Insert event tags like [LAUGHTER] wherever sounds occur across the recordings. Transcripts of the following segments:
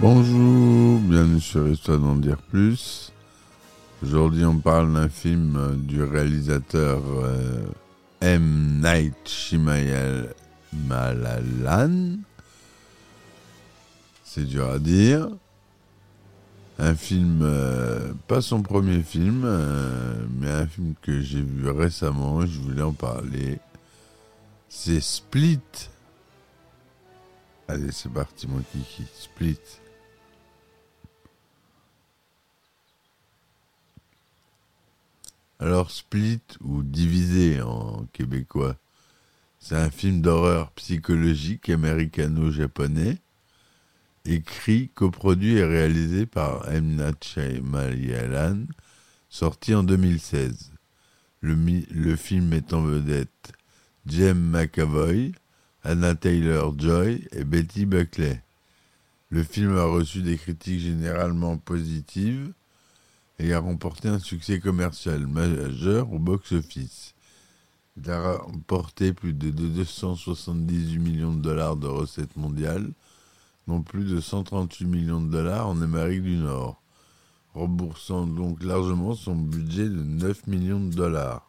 Bonjour, bienvenue sur Histoire d'en dire plus. Aujourd'hui, on parle d'un film du réalisateur euh, M. Night Shyamalan. C'est dur à dire. Un film, euh, pas son premier film, euh, mais un film que j'ai vu récemment, je voulais en parler. C'est Split. Allez, c'est parti, mon kiki. Split. Alors, Split, ou Divisé en québécois, c'est un film d'horreur psychologique américano-japonais, écrit, coproduit et réalisé par M. Night Shyamalan, sorti en 2016. Le, le film met en vedette Jem McAvoy, Anna Taylor-Joy et Betty Buckley. Le film a reçu des critiques généralement positives et a remporté un succès commercial majeur au box-office. Il a remporté plus de 278 millions de dollars de recettes mondiales, dont plus de 138 millions de dollars en Amérique du Nord, remboursant donc largement son budget de 9 millions de dollars.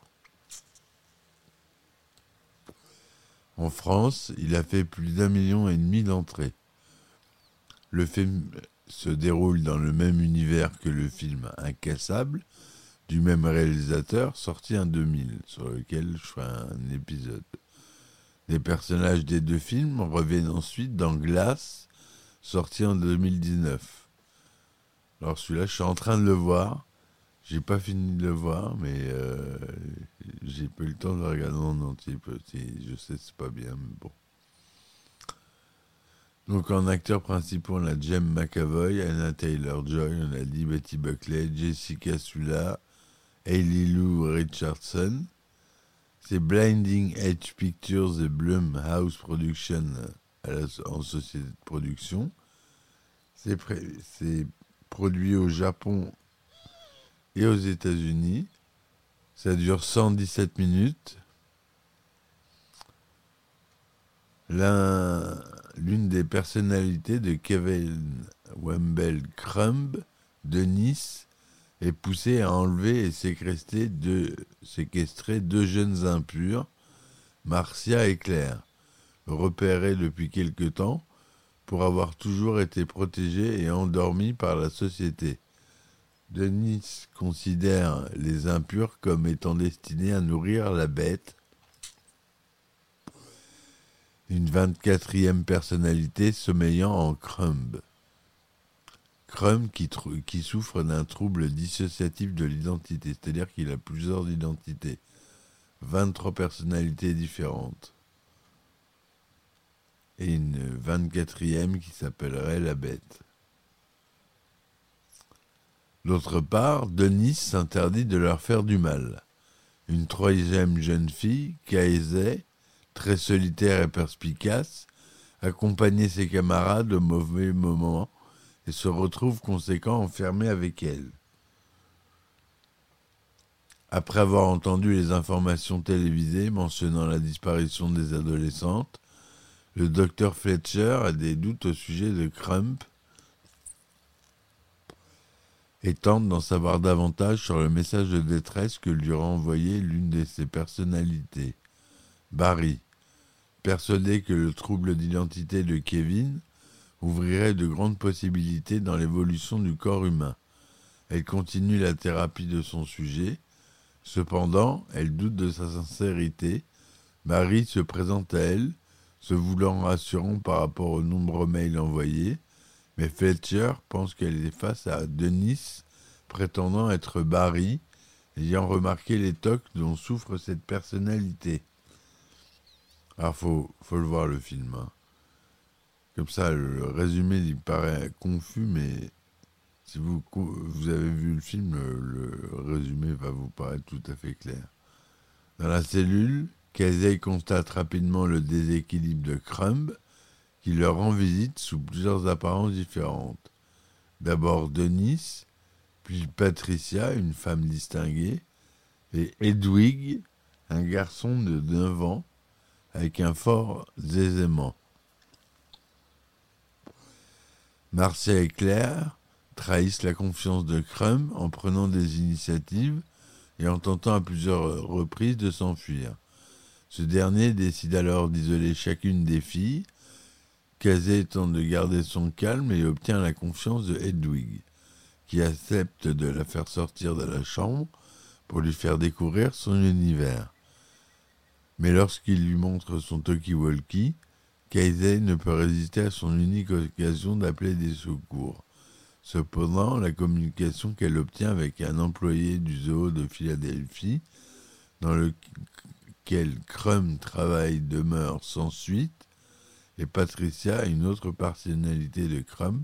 En France, il a fait plus d'un million et demi d'entrées. Le film se déroule dans le même univers que le film Incassable du même réalisateur sorti en 2000 sur lequel je ferai un épisode. Les personnages des deux films reviennent ensuite dans Glace sorti en 2019. Alors celui-là, je suis en train de le voir. J'ai pas fini de le voir, mais euh, j'ai pas le temps de le regarder en entier. petit. Je sais, c'est pas bien, mais bon. Donc en acteurs principaux, on a Jem McAvoy, Anna Taylor-Joy, on a dit Betty Buckley, Jessica Sula, Hailey Lou Richardson. C'est Blinding Edge Pictures et Blumhouse Production la- en société de production. C'est produit au Japon et aux États-Unis. Ça dure 117 minutes. L'un- L'une des personnalités de Kevin Wembley Crumb de Nice est poussée à enlever et séquestrer deux, séquestrer deux jeunes impurs, Marcia et Claire, repérés depuis quelque temps pour avoir toujours été protégés et endormis par la société. Denis considère les impurs comme étant destinés à nourrir la bête, une 24e personnalité sommeillant en Crumb. Crumb qui, souffre d'un trouble dissociatif de l'identité, c'est-à-dire qu'il a plusieurs identités, 23 personnalités différentes, et une 24e qui s'appellerait la bête. D'autre part, Denis s'interdit de leur faire du mal. Une troisième jeune fille, Kaeze, très solitaire et perspicace, accompagnait ses camarades au mauvais moment et se retrouve conséquent enfermé avec elle. Après avoir entendu les informations télévisées mentionnant la disparition des adolescentes, le docteur Fletcher a des doutes au sujet de Crump et tente d'en savoir davantage sur le message de détresse que lui a envoyé l'une de ses personnalités, Barry, persuadé que le trouble d'identité de Kevin ouvrirait de grandes possibilités dans l'évolution du corps humain. Elle continue la thérapie de son sujet. Cependant, elle doute de sa sincérité. Marie se présente à elle, se voulant rassurant par rapport aux nombreux mails envoyés, Mais Fletcher pense qu'elle est face à Denis, prétendant être Barry, ayant remarqué les tocs dont souffre cette personnalité. Alors, faut, faut le voir le film. hein. Comme ça, le résumé, il paraît confus, mais si vous, avez vu le film, le, le résumé va vous paraître tout à fait clair. Dans la cellule, Casey constate rapidement le déséquilibre de Crumb, qui leur rend visite sous plusieurs apparences différentes. D'abord Denis, puis Patricia, une femme distinguée, et Edwig, un garçon de 9 ans, avec un fort aisément. Marcia et Claire trahissent la confiance de Crumb en prenant des initiatives et en tentant à plusieurs reprises de s'enfuir. Ce dernier décide alors d'isoler chacune des filles, Casey tente de garder son calme et obtient la confiance de Hedwig, qui accepte de la faire sortir de la chambre pour lui faire découvrir son univers. Mais lorsqu'il lui montre son talkie-walkie, Casey ne peut résister à son unique occasion d'appeler des secours. Cependant, la communication qu'elle obtient avec un employé du zoo de Philadelphie, dans lequel Crumb travaille, demeure sans suite, et Patricia, une autre personnalité de Crumb,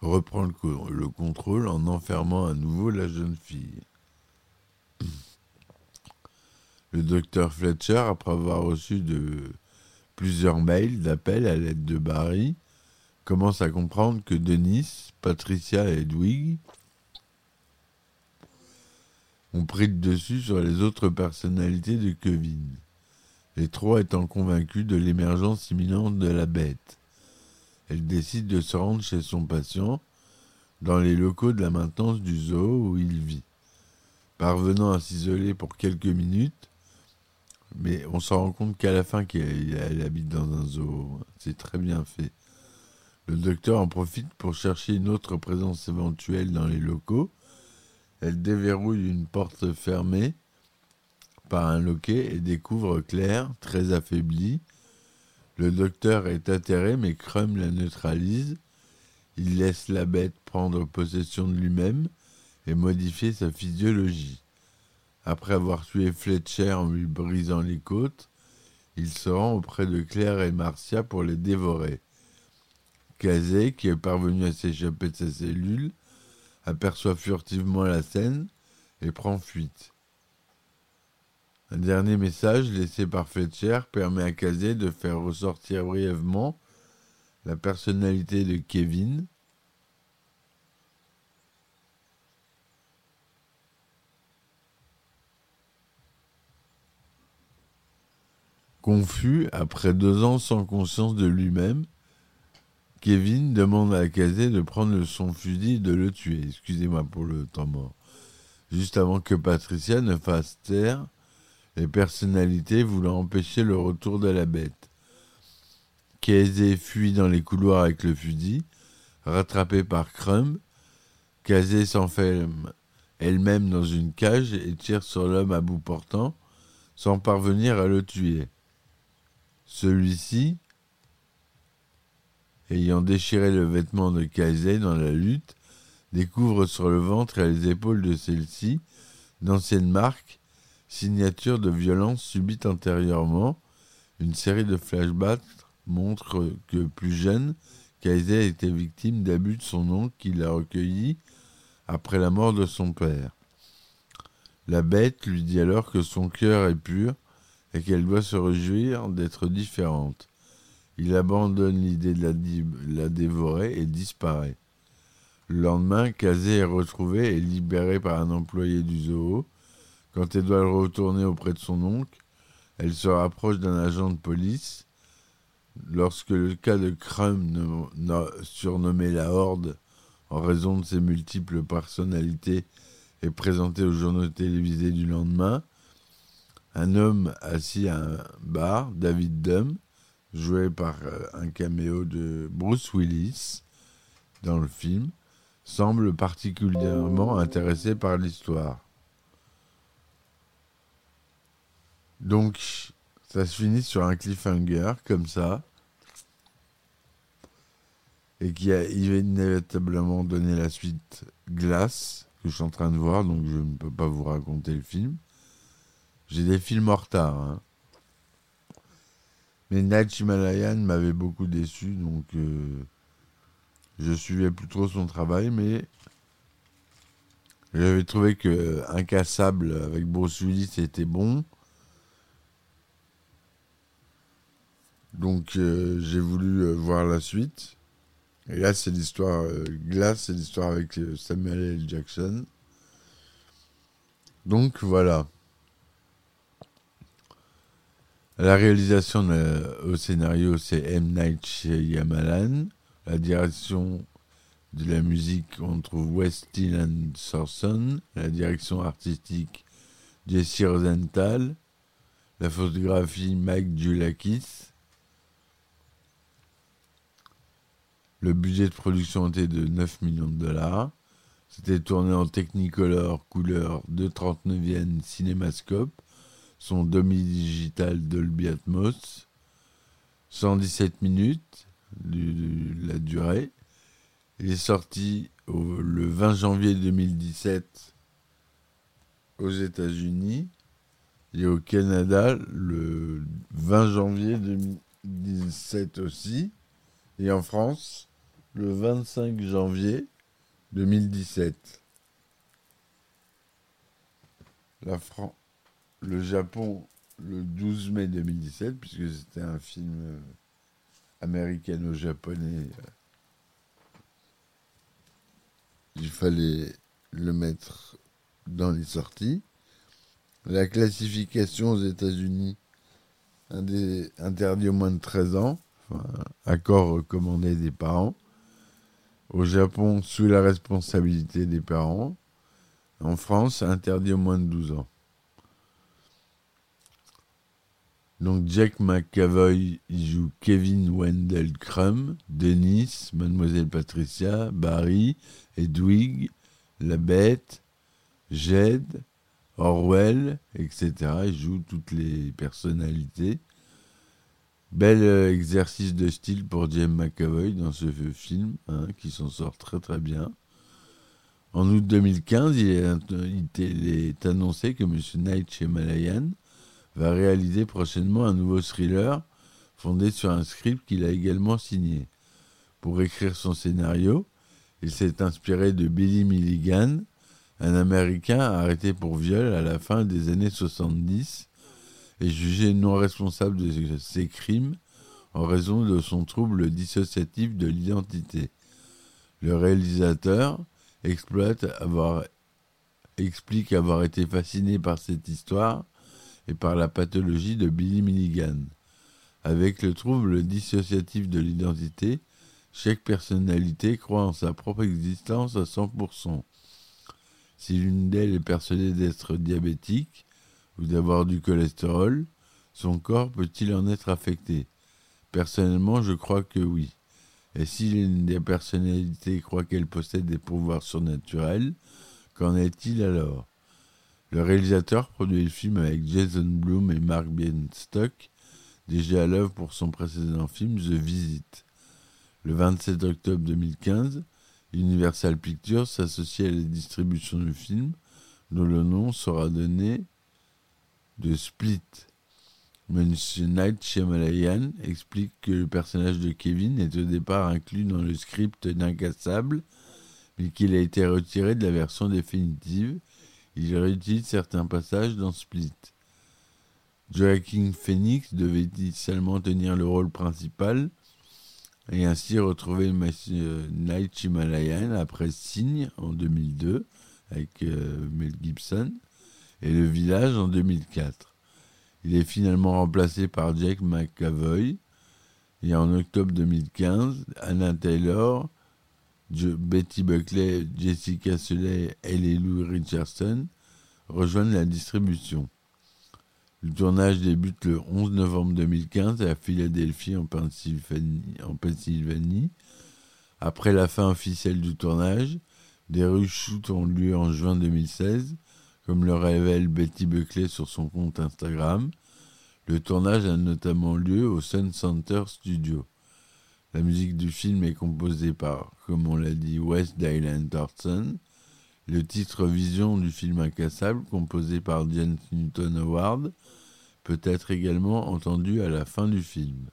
reprend le, co- le contrôle en enfermant à nouveau la jeune fille. [CLEARS THROAT] Le docteur Fletcher, après avoir reçu plusieurs mails d'appel à l'aide de Barry, commence à comprendre que Denis, Patricia et Edwig ont pris le dessus sur les autres personnalités de Kevin, les trois étant convaincus de l'émergence imminente de la bête. Elle décide de se rendre chez son patient, dans les locaux de la maintenance du zoo où il vit. Parvenant à s'isoler pour quelques minutes, mais on s'en rend compte qu'à la fin qu'elle elle habite dans un zoo. C'est très bien fait. Le docteur en profite pour chercher une autre présence éventuelle dans les locaux. Elle déverrouille une porte fermée par un loquet et découvre Claire, très affaiblie. Le docteur est atterré, mais Crumb la neutralise. Il laisse la bête prendre possession de lui-même et modifier sa physiologie. Après avoir tué Fletcher en lui brisant les côtes, il se rend auprès de Claire et Marcia pour les dévorer. Casey, qui est parvenu à s'échapper de sa cellule, aperçoit furtivement la scène et prend fuite. Un dernier message laissé par Fletcher permet à Casey de faire ressortir brièvement la personnalité de Kevin, Confus, après deux ans sans conscience de lui-même, Kevin demande à Casey de prendre son fusil et de le tuer. Excusez-moi pour le temps mort. Juste avant que Patricia ne fasse taire les personnalités voulant empêcher le retour de la bête. Casey fuit dans les couloirs avec le fusil, rattrapé par Crumb. Casey s'enferme elle-même dans une cage et tire sur l'homme à bout portant, sans parvenir à le tuer. Celui-ci, ayant déchiré le vêtement de Casey dans la lutte, découvre sur le ventre et les épaules de celle-ci d'anciennes marques, signature de violence subite antérieurement. Une série de flashbacks montre que plus jeune, Casey était victime d'abus de son oncle qui l'a recueilli après la mort de son père. La bête lui dit alors que son cœur est pur et qu'elle doit se réjouir d'être différente. Il abandonne l'idée de la, dévorer et disparaît. Le lendemain, Casey est retrouvé et libéré par un employé du zoo. Quand elle doit retourner auprès de son oncle, elle se rapproche d'un agent de police. Lorsque le cas de no- surnommé la Horde, en raison de ses multiples personnalités, est présenté aux journaux télévisés du lendemain, un homme assis à un bar, David Dumm, joué par euh, un caméo de Bruce Willis dans le film, semble particulièrement intéressé par l'histoire. Donc, ça se finit sur un cliffhanger, comme ça. et qui a inévitablement donné la suite Glace, que je suis en train de voir, donc je ne peux pas vous raconter le film. J'ai des films en retard. Hein. Mais Night Himalayan m'avait beaucoup déçu, donc euh, je suivais plus trop son travail, mais j'avais trouvé que Incassable avec Bruce Willis était bon. Donc euh, j'ai voulu euh, voir la suite. Et là, c'est l'histoire Glace, c'est l'histoire avec Samuel L. Jackson. Donc voilà. La réalisation au scénario, c'est M. Night Shyamalan. La direction de la musique, on trouve Wes Dylan Sorson. La direction artistique, Jesse Rosenthal. La photographie, Mike Dulakis. Le budget de production était de 9 millions de dollars. C'était tourné en Technicolor couleur 239e cinémascope son demi-digital Dolby Atmos, 117 minutes, la durée. Il est sorti le 20 janvier 2017 aux États-Unis et au Canada le 20 janvier 2017 aussi, et en France le 25 janvier 2017. La le Japon le 12 mai 2017, puisque c'était un film euh, américano-japonais. Euh, il fallait le mettre dans les sorties. La classification aux États-Unis interdit au moins de 13 ans, accord recommandé des parents. Au Japon, sous la responsabilité des parents. En France, interdit au moins de 12 ans. Donc Jack McAvoy, il joue Kevin Wendell Crumb, Dennis, Mademoiselle Patricia, Barry, Edwig, La Bête, Jed, Orwell, etc. Il joue toutes les personnalités. Bel euh, exercice de style pour James McAvoy dans ce film, hein, qui s'en sort très très bien. En août 2015, il est, annoncé que M. Night Shyamalan va réaliser prochainement un nouveau thriller fondé sur un script qu'il a également signé. Pour écrire son scénario, il s'est inspiré de Billy Milligan, un Américain arrêté pour viol à la fin des années 70 et jugé non responsable de ses crimes en raison de son trouble dissociatif de l'identité. Le réalisateur explique avoir été fasciné par cette histoire et par la pathologie de Billy Milligan. Avec le trouble dissociatif de l'identité, chaque personnalité croit en sa propre existence à 100%. Si l'une d'elles est persuadée d'être diabétique ou d'avoir du cholestérol, son corps peut-il en être affecté? Personnellement, je crois que oui. Et si des personnalités croit qu'elle possède des pouvoirs surnaturels, qu'en est-il alors? Le réalisateur produit le film avec Jason Blum et Mark Bienstock, déjà à l'œuvre pour son précédent film The Visit. Le 27 octobre 2015, Universal Pictures s'associe à la distribution du film, dont le nom sera donné de Split. Monsieur Night Shyamalan explique que le personnage de Kevin est au départ inclus dans le script d'Incassable, mais qu'il a été retiré de la version définitive il réutilise certains passages dans Split. Joaquin Phoenix devait initialement tenir le rôle principal et ainsi retrouver Night Himalayan après Signe en 2002 avec euh, Mel Gibson? Et Le Village en 2004. Il est finalement remplacé par Jack McAvoy et en octobre 2015, Anna Taylor Betty Buckley, Jessica Suley et Lou Richardson rejoignent la distribution. Le tournage débute le 11 novembre 2015 à Philadelphie en Pennsylvanie. Après la fin officielle du tournage, des reshoots ont lieu en juin 2016, comme le révèle Betty Buckley sur son compte Instagram. Le tournage a notamment lieu au Sun Center Studio. La musique du film est composée par, comme on l'a dit, Wes Dylan Thornton. Le titre Vision du film Incassable, composé par James Newton Howard, peut être également entendu à la fin du film.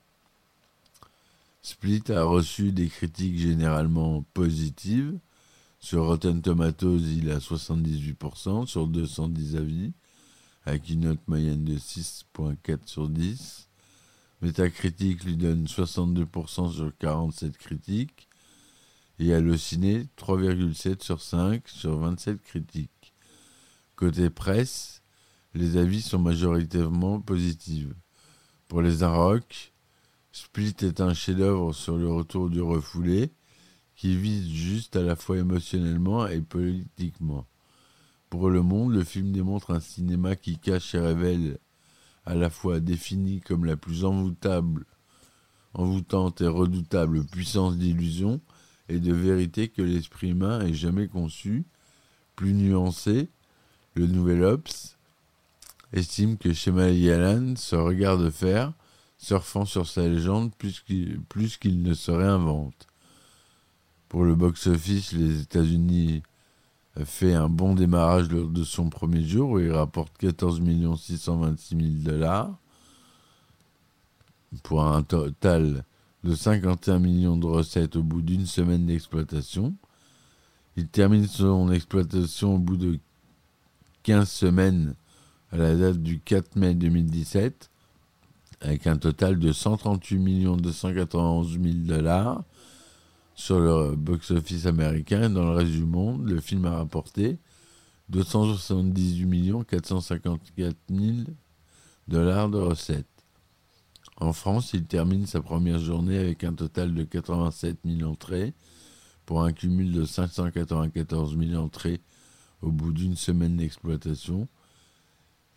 Split a reçu des critiques généralement positives. Sur Rotten Tomatoes, il a 78% sur 210 avis, avec une note moyenne de 6.4 sur 10. Metacritic lui donne 62% sur 47 critiques. Et Allociné, 3,7 sur 5 sur 27 critiques. Côté presse, les avis sont majoritairement positifs. Pour les Arocs, Split est un chef-d'œuvre sur le retour du refoulé qui vise juste à la fois émotionnellement et politiquement. Pour le monde, le film démontre un cinéma qui cache et révèle à la fois défini comme la plus envoûtante et redoutable puissance d'illusion et de vérité que l'esprit humain ait jamais conçu, plus nuancé, le nouvel Ops estime que Shema Yalan se regarde faire surfant sur sa légende plus qu'il ne se réinvente. Pour le box-office, les États-Unis fait un bon démarrage lors de son premier jour où il rapporte 14 626 000 dollars pour un total de 51 millions de recettes au bout d'une semaine d'exploitation. Il termine son exploitation au bout de 15 semaines à la date du 4 mai 2017 avec un total de 138 291 000 dollars sur le box-office américain. Dans le reste du monde, le film a rapporté 278 454 000 dollars de recettes. En France, il termine sa première journée avec un total de 87 000 entrées pour un cumul de 594 000 entrées au bout d'une semaine d'exploitation.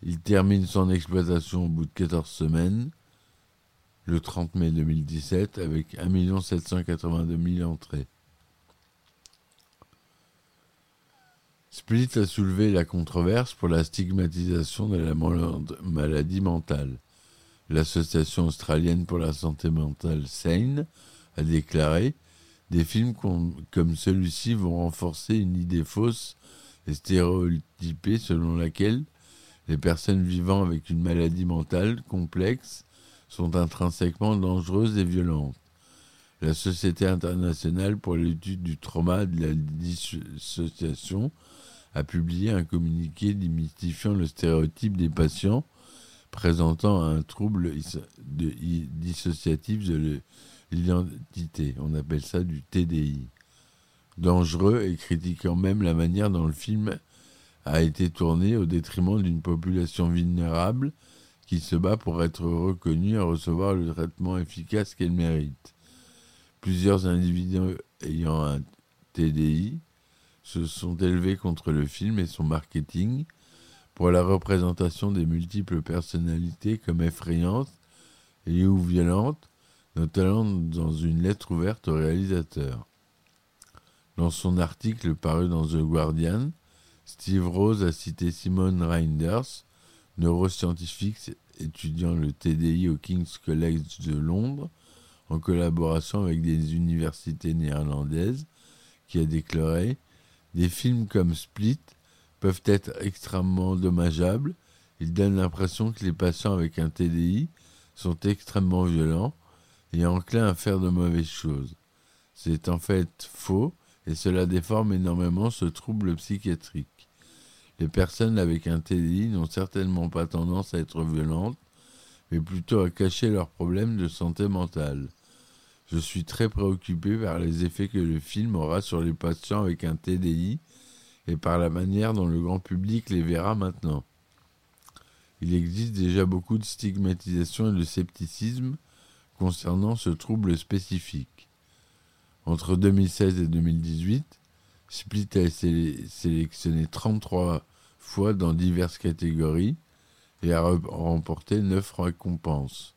Il termine son exploitation au bout de 14 semaines le 30 mai 2017 avec 1 782 000 entrées. Split a soulevé la controverse pour la stigmatisation de la maladie mentale. L'association australienne pour la santé mentale SANE a déclaré des films comme celui-ci vont renforcer une idée fausse et stéréotypée selon laquelle les personnes vivant avec une maladie mentale complexe sont intrinsèquement dangereuses et violentes. La Société internationale pour l'étude du trauma de la dissociation a publié un communiqué démystifiant le stéréotype des patients présentant un trouble dissociatif de l'identité. On appelle ça du TDI. Dangereux et critiquant même la manière dont le film a été tourné au détriment d'une population vulnérable qui se bat pour être reconnue et recevoir le traitement efficace qu'elle mérite. Plusieurs individus ayant un TDI se sont élevés contre le film et son marketing pour la représentation des multiples personnalités comme effrayantes et ou violentes, notamment dans une lettre ouverte au réalisateur. Dans son article paru dans The Guardian, Steve Rose a cité Simone Reinders, neuroscientifique étudiant le TDI au King's College de Londres, en collaboration avec des universités néerlandaises, qui a déclaré Des films comme Split peuvent être extrêmement dommageables. Ils donnent l'impression que les patients avec un TDI sont extrêmement violents et enclins à faire de mauvaises choses. C'est en fait faux et cela déforme énormément ce trouble psychiatrique. Les personnes avec un TDI n'ont certainement pas tendance à être violentes, mais plutôt à cacher leurs problèmes de santé mentale. Je suis très préoccupé par les effets que le film aura sur les patients avec un TDI et par la manière dont le grand public les verra maintenant. Il existe déjà beaucoup de stigmatisation et de scepticisme concernant ce trouble spécifique. Entre 2016 et 2018, Split a sélectionné 33 fois dans diverses catégories et a remporté neuf récompenses.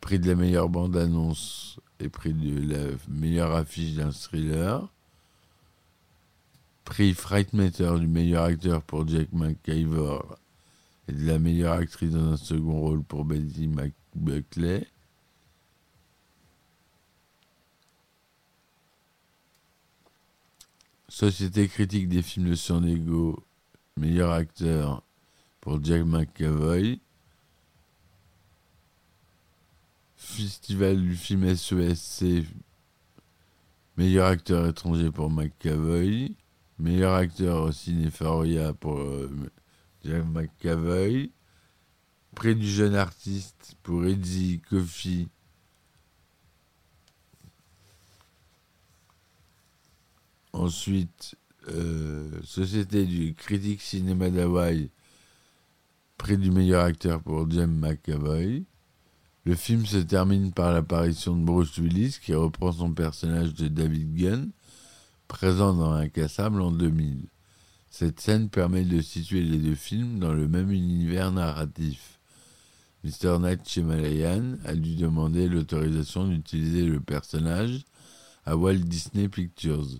Prix de la meilleure bande-annonce et prix de la meilleure affiche d'un thriller. Prix Frightmaker du meilleur acteur pour Jack McIvor et de la meilleure actrice dans un second rôle pour Betty McBuckley. Société critique des films de San Diego meilleur acteur pour Jack McAvoy. Festival du film SESC, meilleur acteur étranger pour McAvoy. Meilleur acteur au pour euh, Jack McAvoy. Prix du jeune artiste pour Eddie Kofi. Ensuite, euh, Société du critique cinéma d'Hawaï, prix du meilleur acteur pour James McAvoy. Le film se termine par l'apparition de Bruce Willis qui reprend son personnage de David Gunn, présent dans Incassable en 2000. Cette scène permet de situer les deux films dans le même univers narratif. Mr. Night Shyamalan a dû demander l'autorisation d'utiliser le personnage à Walt Disney Pictures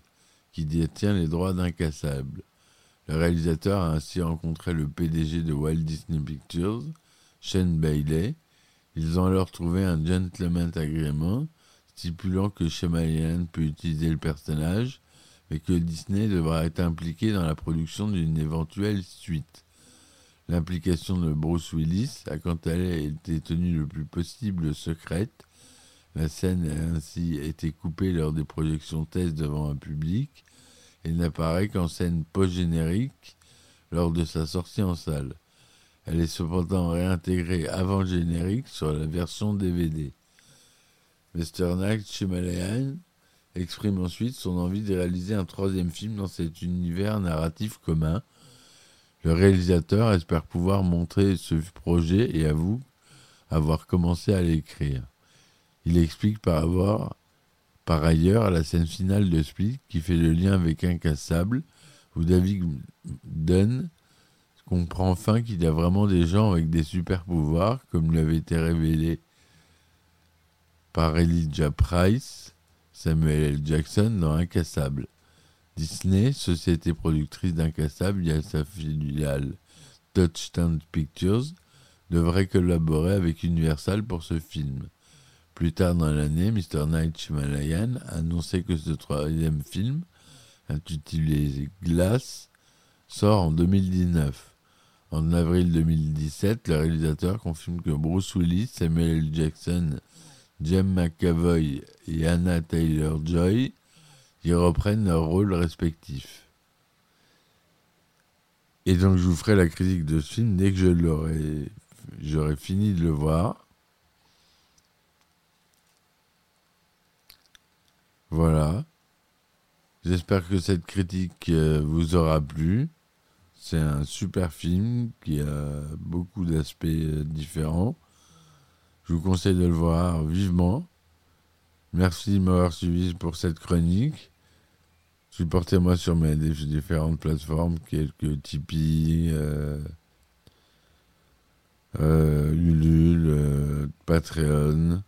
qui détient les droits d'Incassable. Le réalisateur a ainsi rencontré le PDG de Walt Disney Pictures, Shane Bailey. Ils ont alors trouvé un gentleman agreement stipulant que Shyamalan peut utiliser le personnage, mais que Disney devra être impliqué dans la production d'une éventuelle suite. L'implication de Bruce Willis a quant à elle été tenue le plus possible secrète, la scène a ainsi été coupée lors des projections test devant un public et n'apparaît qu'en scène post-générique lors de sa sortie en salle. Elle est cependant réintégrée avant générique sur la version DVD. Night Shyamalan exprime ensuite son envie de réaliser un troisième film dans cet univers narratif commun. Le réalisateur espère pouvoir montrer ce projet et avoue avoir commencé à l'écrire. Il explique par, avoir, par ailleurs la scène finale de Split qui fait le lien avec Incassable, où David Dunn comprend enfin qu'il y a vraiment des gens avec des super pouvoirs, comme lui avait été révélé par Elijah Price, Samuel L. Jackson dans Incassable. Disney, société productrice d'Incassable via sa filiale Touchdown Pictures, devrait collaborer avec Universal pour ce film. Plus tard dans l'année, Mr. Night Shyamalan a annoncé que ce troisième film, intitulé Glass, sort en 2019. En avril 2017, le réalisateur confirme que Bruce Willis, Samuel L. Jackson, James McAvoy et Anna Taylor-Joy y reprennent leurs rôles respectifs. Et donc je vous ferai la critique de ce film dès que j'aurai fini de le voir. Voilà. J'espère que cette critique euh, vous aura plu. C'est un super film qui a beaucoup d'aspects euh, différents. Je vous conseille de le voir vivement. Merci de m'avoir suivi pour cette chronique. Supportez-moi sur mes différentes plateformes, quelques Tipeee, euh, Ulule, Patreon.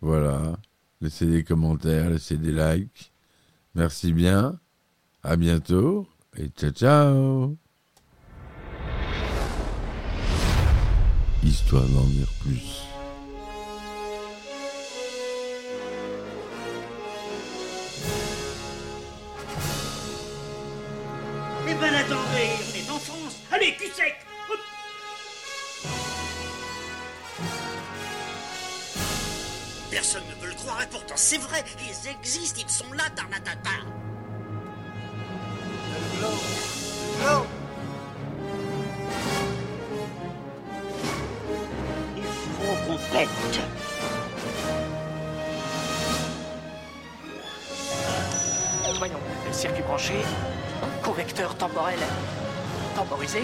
Voilà. Laissez des commentaires, laissez des likes. Merci bien. À bientôt et ciao ciao. Histoire d'en dire plus. Eh ben attendez, on est en France. Allez, cul sec et pourtant c'est vrai, ils existent, ils sont là, Tarnatata. Il faut qu'on pète. Voyons, circuit branché, correcteur temporel temporisé,